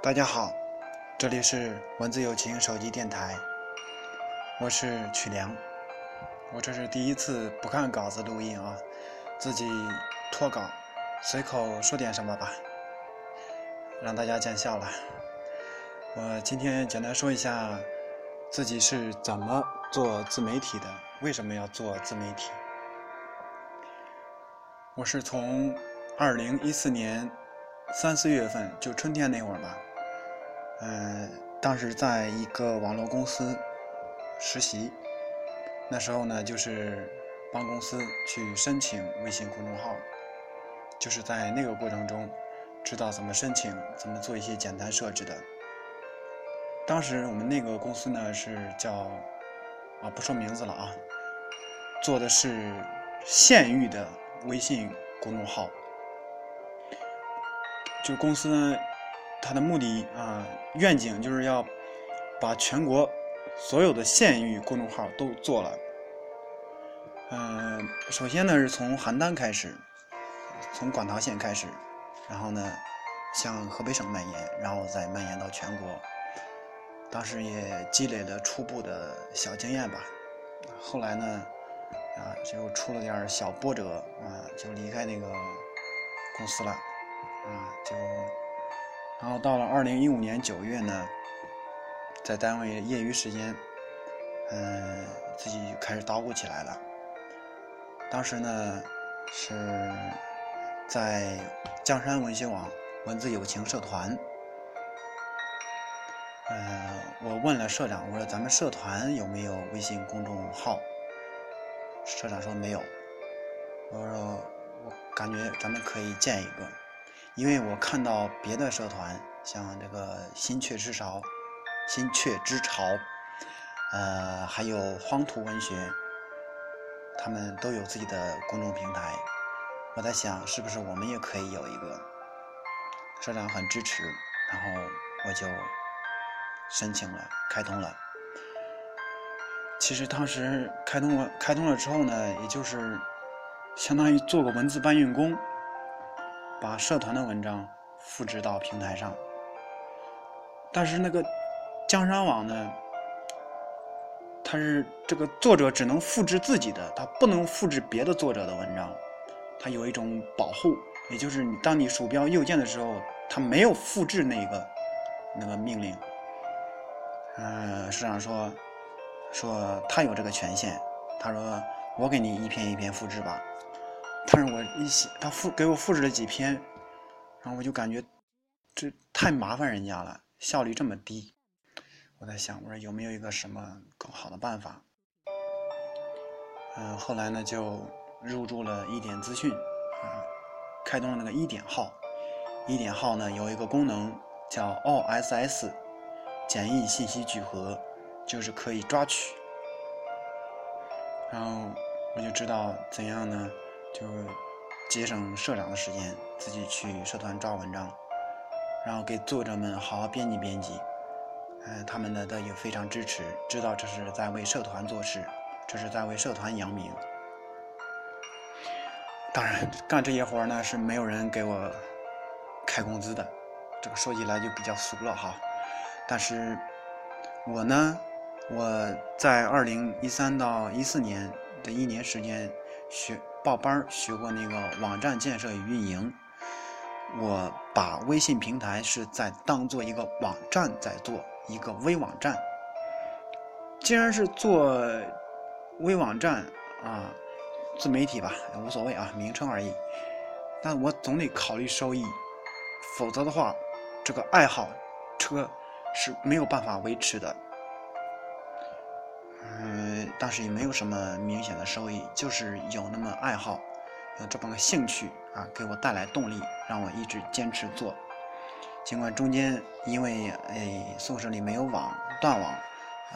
大家好，这里是文字友情手机电台，我是曲良。我这是第一次不看稿子录音啊，自己脱稿，随口说点什么吧，让大家见笑了。我今天简单说一下自己是怎么做自媒体的，为什么要做自媒体。我是从二零一四年三四月份，就春天那会儿吧，嗯，当时在一个网络公司实习，那时候呢，就是帮公司去申请微信公众号，就是在那个过程中，知道怎么申请，怎么做一些简单设置的。当时我们那个公司呢是叫啊，不说名字了啊，做的是县域的。微信公众号，就公司呢，它的目的啊，愿景就是要把全国所有的县域公众号都做了。嗯，首先呢是从邯郸开始，从馆陶县开始，然后呢向河北省蔓延，然后再蔓延到全国。当时也积累了初步的小经验吧。后来呢。啊，就出了点小波折啊，就离开那个公司了，啊，就，然后到了二零一五年九月呢，在单位业余时间，嗯，自己开始捣鼓起来了。当时呢，是在江山文学网文字友情社团，嗯，我问了社长，我说咱们社团有没有微信公众号？社长说没有，我说我感觉咱们可以建一个，因为我看到别的社团，像这个心雀之巢、心雀之巢，呃，还有荒土文学，他们都有自己的公众平台。我在想，是不是我们也可以有一个？社长很支持，然后我就申请了，开通了。其实当时开通了，开通了之后呢，也就是相当于做个文字搬运工，把社团的文章复制到平台上。但是那个江山网呢，它是这个作者只能复制自己的，他不能复制别的作者的文章，它有一种保护，也就是你当你鼠标右键的时候，它没有复制那个那个命令。嗯，社长说。说他有这个权限，他说我给你一篇一篇复制吧。但是我一写，他复给我复制了几篇，然后我就感觉这太麻烦人家了，效率这么低。我在想，我说有没有一个什么更好的办法？嗯，后来呢就入驻了一点资讯，啊，开通了那个一点号。一点号呢有一个功能叫 OSS，简易信息聚合。就是可以抓取，然后我就知道怎样呢，就是节省社长的时间，自己去社团抓文章，然后给作者们好好编辑编辑。嗯，他们呢都也非常支持，知道这是在为社团做事，这是在为社团扬名。当然，干这些活呢是没有人给我开工资的，这个说起来就比较俗了哈。但是我呢。我在二零一三到一四年的一年时间学报班学过那个网站建设与运营。我把微信平台是在当做一个网站在做一个微网站。既然是做微网站啊，自媒体吧无所谓啊，名称而已。但我总得考虑收益，否则的话，这个爱好车是没有办法维持的。嗯，当时也没有什么明显的收益，就是有那么爱好，有这么个兴趣啊，给我带来动力，让我一直坚持做。尽管中间因为哎宿舍里没有网，断网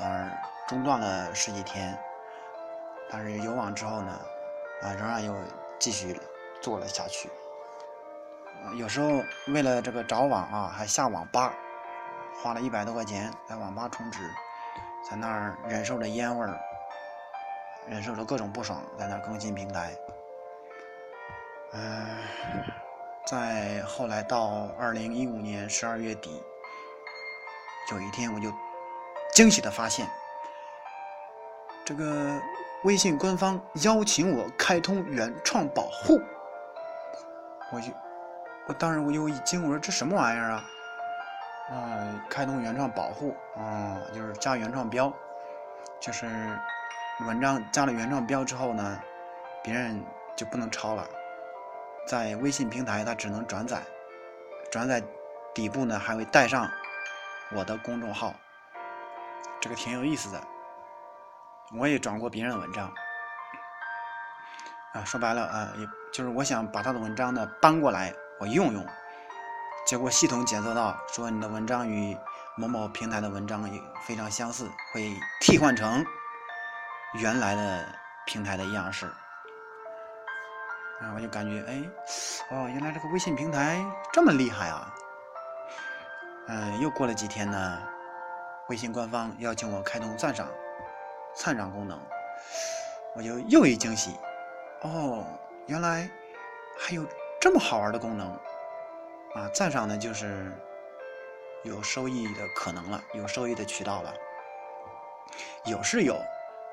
而中断了十几天，但是有网之后呢，啊仍然又继续做了下去。有时候为了这个找网啊，还下网吧，花了一百多块钱在网吧充值。在那儿忍受着烟味儿，忍受着各种不爽，在那更新平台。嗯，在后来到二零一五年十二月底，有一天我就惊喜的发现，这个微信官方邀请我开通原创保护，我就我当时我就一惊，我说这什么玩意儿啊？啊，开通原创保护啊，就是加原创标，就是文章加了原创标之后呢，别人就不能抄了，在微信平台它只能转载，转载底部呢还会带上我的公众号，这个挺有意思的。我也转过别人的文章，啊，说白了啊，也就是我想把他的文章呢搬过来我用用。结果系统检测到，说你的文章与某某平台的文章也非常相似，会替换成原来的平台的样式。啊，我就感觉，哎，哦，原来这个微信平台这么厉害啊！嗯，又过了几天呢，微信官方邀请我开通赞赏、赞赏功能，我就又一惊喜，哦，原来还有这么好玩的功能。啊，赞赏呢就是有收益的可能了，有收益的渠道了，有是有，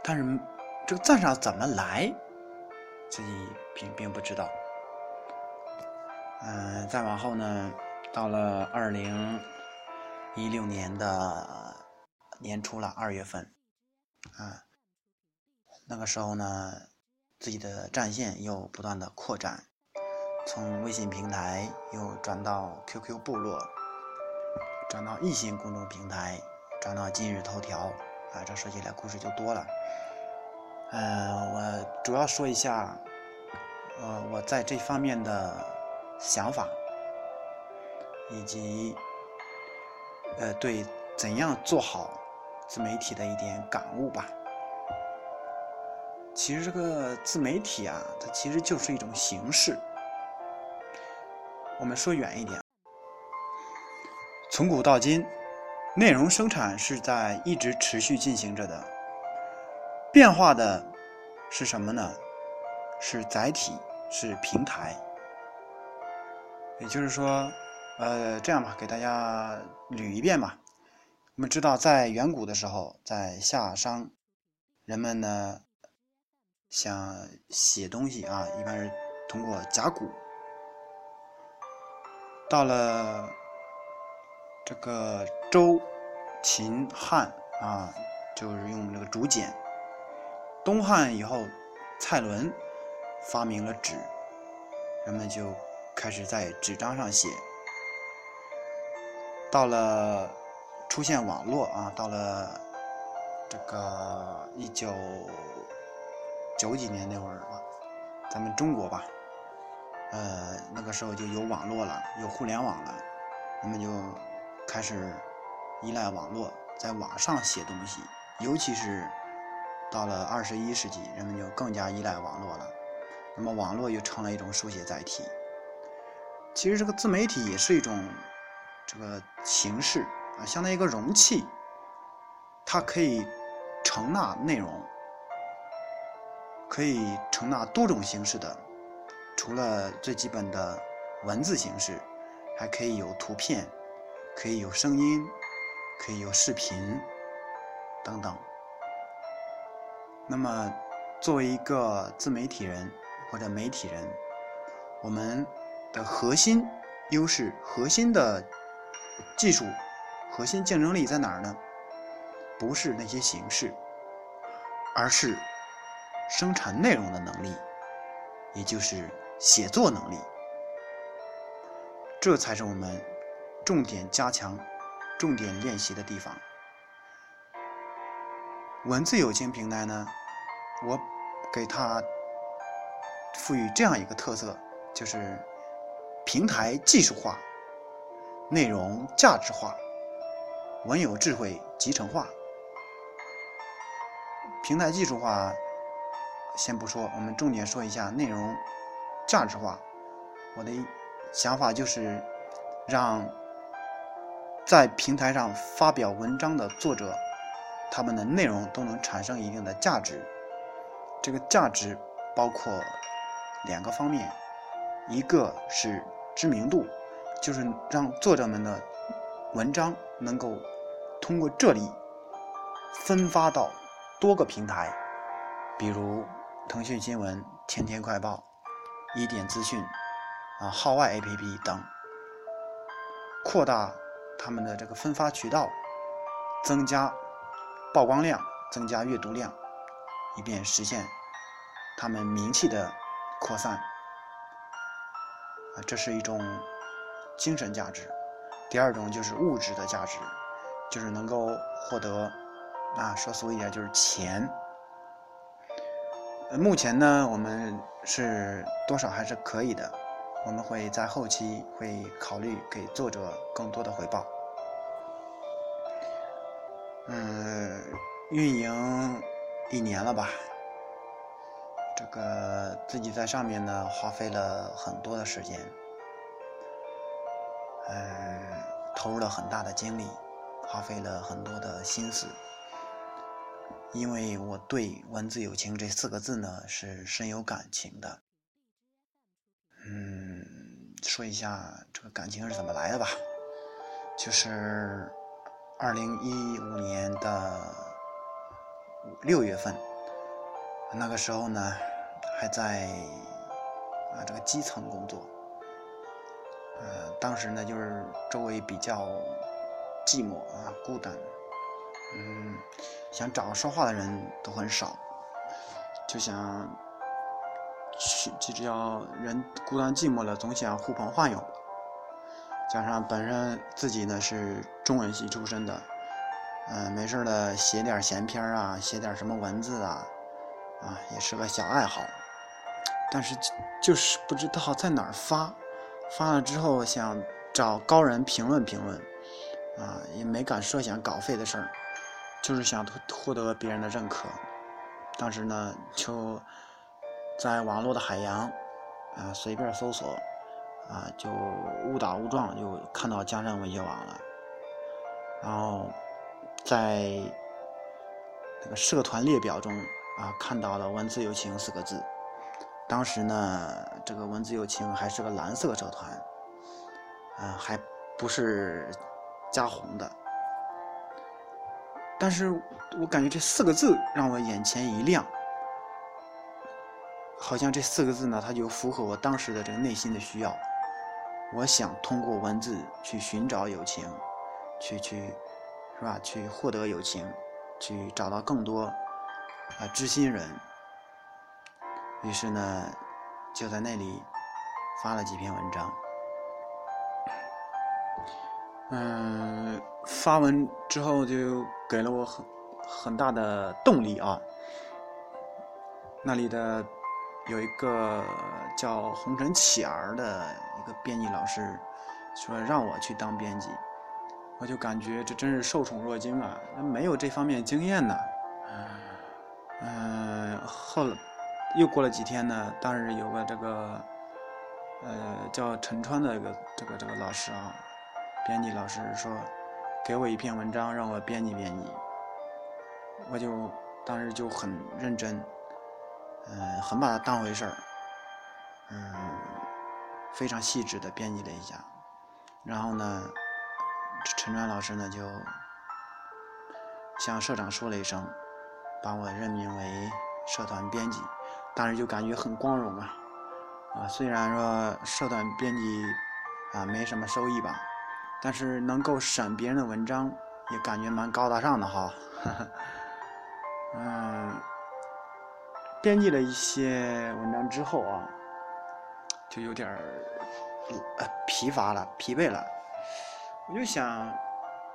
但是这个赞赏怎么来，自己并并不知道。嗯，再往后呢，到了二零一六年的年初了，二月份，啊，那个时候呢，自己的战线又不断的扩展。从微信平台又转到 QQ 部落，转到易信公众平台，转到今日头条，啊，这说起来故事就多了。呃，我主要说一下，呃，我在这方面的想法，以及呃，对怎样做好自媒体的一点感悟吧。其实这个自媒体啊，它其实就是一种形式。我们说远一点，从古到今，内容生产是在一直持续进行着的。变化的是什么呢？是载体，是平台。也就是说，呃，这样吧，给大家捋一遍吧。我们知道，在远古的时候，在夏商，人们呢想写东西啊，一般是通过甲骨。到了这个周、秦、汉啊，就是用这个竹简。东汉以后，蔡伦发明了纸，人们就开始在纸张上写。到了出现网络啊，到了这个一九九几年那会儿吧，咱们中国吧。呃，那个时候就有网络了，有互联网了，人们就开始依赖网络，在网上写东西。尤其是到了二十一世纪，人们就更加依赖网络了。那么，网络又成了一种书写载体。其实，这个自媒体也是一种这个形式啊，相当于一个容器，它可以承纳内容，可以承纳多种形式的。除了最基本的文字形式，还可以有图片，可以有声音，可以有视频等等。那么，作为一个自媒体人或者媒体人，我们的核心优势、核心的技术、核心竞争力在哪儿呢？不是那些形式，而是生产内容的能力，也就是。写作能力，这才是我们重点加强、重点练习的地方。文字有情平台呢，我给它赋予这样一个特色，就是平台技术化、内容价值化、文有智慧集成化。平台技术化先不说，我们重点说一下内容。价值化，我的想法就是让在平台上发表文章的作者，他们的内容都能产生一定的价值。这个价值包括两个方面，一个是知名度，就是让作者们的文章能够通过这里分发到多个平台，比如腾讯新闻、天天快报、一点资讯、啊号外 APP 等，扩大他们的这个分发渠道，增加曝光量，增加阅读量，以便实现他们名气的扩散。啊，这是一种精神价值。第二种就是物质的价值，就是能够获得，啊，说俗一点就是钱。目前呢，我们是多少还是可以的，我们会在后期会考虑给作者更多的回报。嗯，运营一年了吧，这个自己在上面呢花费了很多的时间。呃，投入了很大的精力，花费了很多的心思，因为我对“文字友情”这四个字呢是深有感情的。嗯，说一下这个感情是怎么来的吧，就是二零一五年的六月份，那个时候呢还在啊这个基层工作。呃，当时呢，就是周围比较寂寞啊，孤单，嗯，想找个说话的人都很少，就想去，就只要人孤单寂寞了，总想呼朋唤友。加上本身自己呢是中文系出身的，嗯，没事的写点闲篇啊，写点什么文字啊，啊，也是个小爱好，但是就是不知道在哪儿发。发了之后想找高人评论评论，啊，也没敢设想稿费的事儿，就是想获得别人的认可。当时呢，就在网络的海洋，啊，随便搜索，啊，就误打误撞就看到江山文学网了。然后在那个社团列表中，啊，看到了“文字友情”四个字。当时呢，这个文字友情还是个蓝色社团，啊，还不是加红的。但是我感觉这四个字让我眼前一亮，好像这四个字呢，它就符合我当时的这个内心的需要。我想通过文字去寻找友情，去去，是吧？去获得友情，去找到更多啊知心人。于是呢，就在那里发了几篇文章。嗯，发文之后就给了我很很大的动力啊。那里的有一个叫红尘启儿的一个编辑老师，说让我去当编辑，我就感觉这真是受宠若惊啊！没有这方面经验呢。嗯，后。又过了几天呢，当时有个这个，呃，叫陈川的一个这个这个老师啊，编辑老师说，给我一篇文章让我编辑编辑，我就当时就很认真，嗯，很把它当回事儿，嗯，非常细致的编辑了一下，然后呢，陈川老师呢就向社长说了一声，把我任命为社团编辑。当时就感觉很光荣啊，啊，虽然说社团编辑啊没什么收益吧，但是能够审别人的文章，也感觉蛮高大上的哈。嗯，编辑了一些文章之后啊，就有点儿疲乏了、疲惫了。我就想，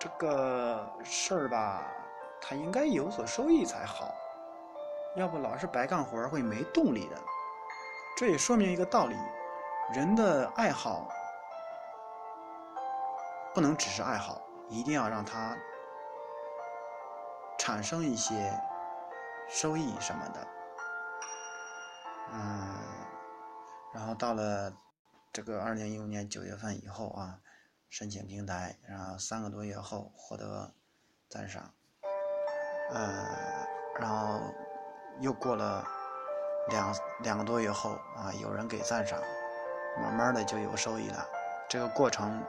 这个事儿吧，它应该有所收益才好。要不老是白干活会没动力的。这也说明一个道理：人的爱好不能只是爱好，一定要让它产生一些收益什么的。嗯，然后到了这个二零一五年九月份以后啊，申请平台，然后三个多月后获得赞赏。呃，然后。又过了两两个多月后啊，有人给赞赏，慢慢的就有收益了。这个过程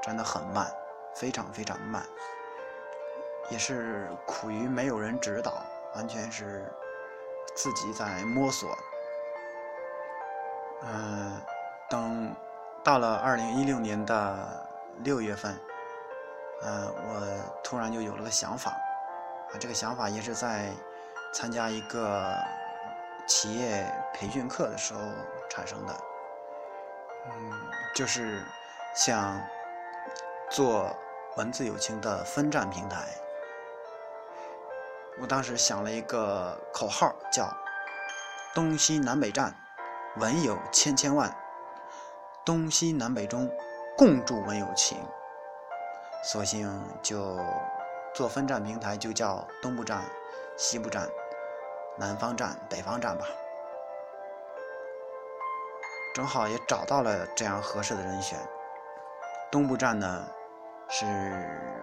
真的很慢，非常非常慢。也是苦于没有人指导，完全是自己在摸索。嗯，等到了二零一六年的六月份，呃，我突然就有了个想法，啊，这个想法也是在参加一个企业培训课的时候产生的。嗯，就是想做文字友情的分站平台。我当时想了一个口号，叫“东西南北站，文友千千万，东西南北中，共筑文友情”。索性就做分站平台，就叫东部站、西部站、南方站、北方站吧。正好也找到了这样合适的人选。东部站呢，是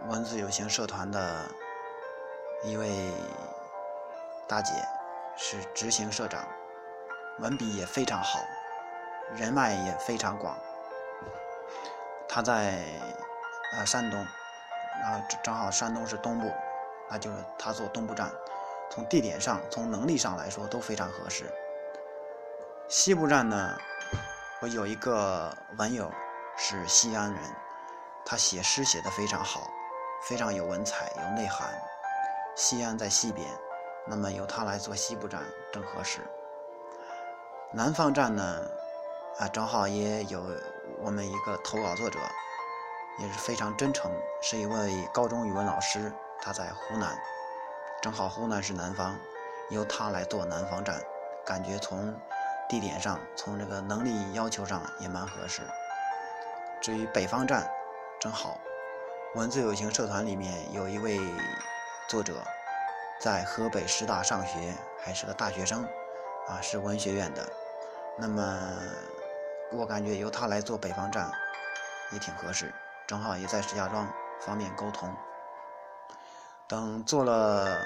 文字友情社团的。一位大姐是执行社长，文笔也非常好，人脉也非常广。他在呃山东，然后正好山东是东部，那就是他做东部站，从地点上、从能力上来说都非常合适。西部站呢，我有一个文友是西安人，他写诗写得非常好，非常有文采、有内涵。西安在西边，那么由他来做西部站正合适。南方站呢，啊，正好也有我们一个投稿作者，也是非常真诚，是一位高中语文老师，他在湖南，正好湖南是南方，由他来做南方站，感觉从地点上，从这个能力要求上也蛮合适。至于北方站，正好文字友情社团里面有一位。作者在河北师大上学，还是个大学生，啊，是文学院的。那么我感觉由他来做北方站也挺合适，正好也在石家庄，方便沟通。等做了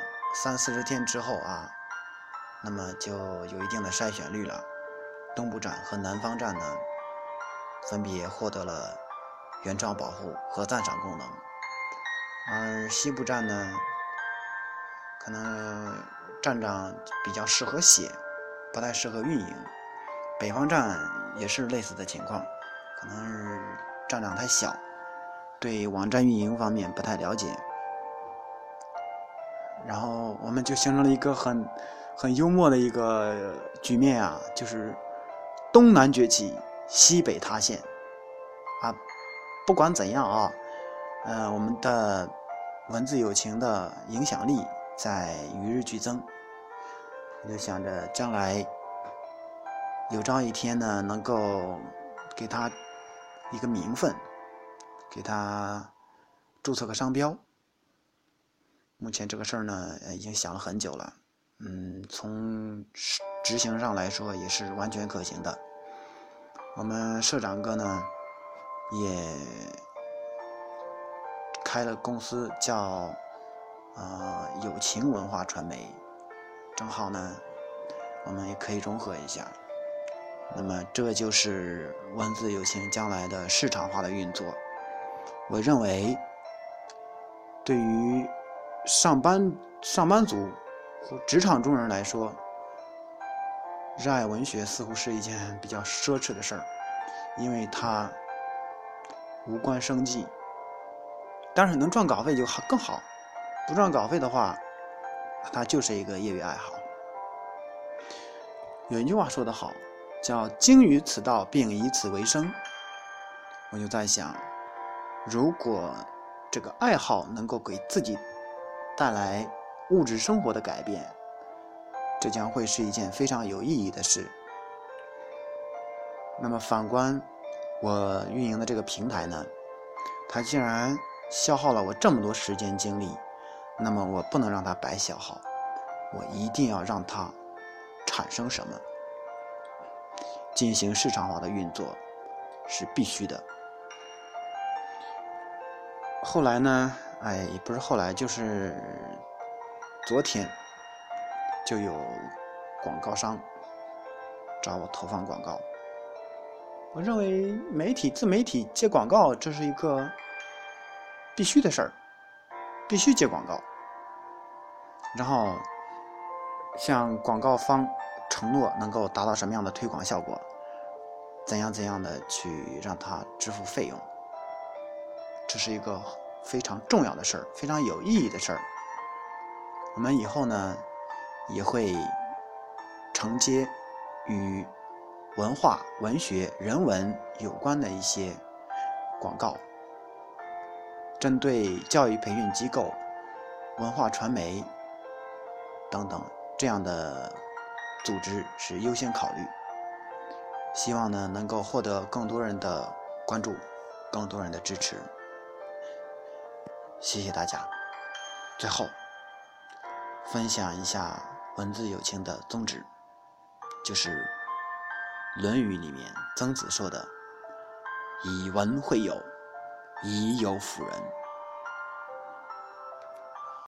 三四十天之后啊，那么就有一定的筛选率了。东部站和南方站呢，分别获得了原创保护和赞赏功能，而西部站呢。可能站长比较适合写，不太适合运营。北方站也是类似的情况，可能是站长太小，对网站运营方面不太了解。然后我们就形成了一个很很幽默的一个局面啊，就是东南崛起，西北塌陷。啊，不管怎样啊，呃，我们的文字友情的影响力。在与日俱增，我就想着将来有朝一天呢，能够给他一个名分，给他注册个商标。目前这个事儿呢，已经想了很久了，嗯，从执行上来说也是完全可行的。我们社长哥呢，也开了公司，叫。呃，友情文化传媒，正好呢，我们也可以融合一下。那么，这就是文字友情将来的市场化的运作。我认为，对于上班上班族和职场中人来说，热爱文学似乎是一件比较奢侈的事儿，因为它无关生计，但是能赚稿费就好更好。不赚稿费的话，它就是一个业余爱好。有一句话说得好，叫“精于此道，并以此为生”。我就在想，如果这个爱好能够给自己带来物质生活的改变，这将会是一件非常有意义的事。那么反观我运营的这个平台呢，它竟然消耗了我这么多时间精力。那么我不能让它白消耗，我一定要让它产生什么，进行市场化的运作是必须的。后来呢，哎，也不是后来，就是昨天就有广告商找我投放广告。我认为媒体自媒体接广告这是一个必须的事儿。必须接广告，然后向广告方承诺能够达到什么样的推广效果，怎样怎样的去让他支付费用，这是一个非常重要的事儿，非常有意义的事儿。我们以后呢也会承接与文化、文学、人文有关的一些广告。针对教育培训机构、文化传媒等等这样的组织是优先考虑，希望呢能够获得更多人的关注，更多人的支持。谢谢大家。最后，分享一下文字友情的宗旨，就是《论语》里面曾子说的：“以文会友。”以友辅仁。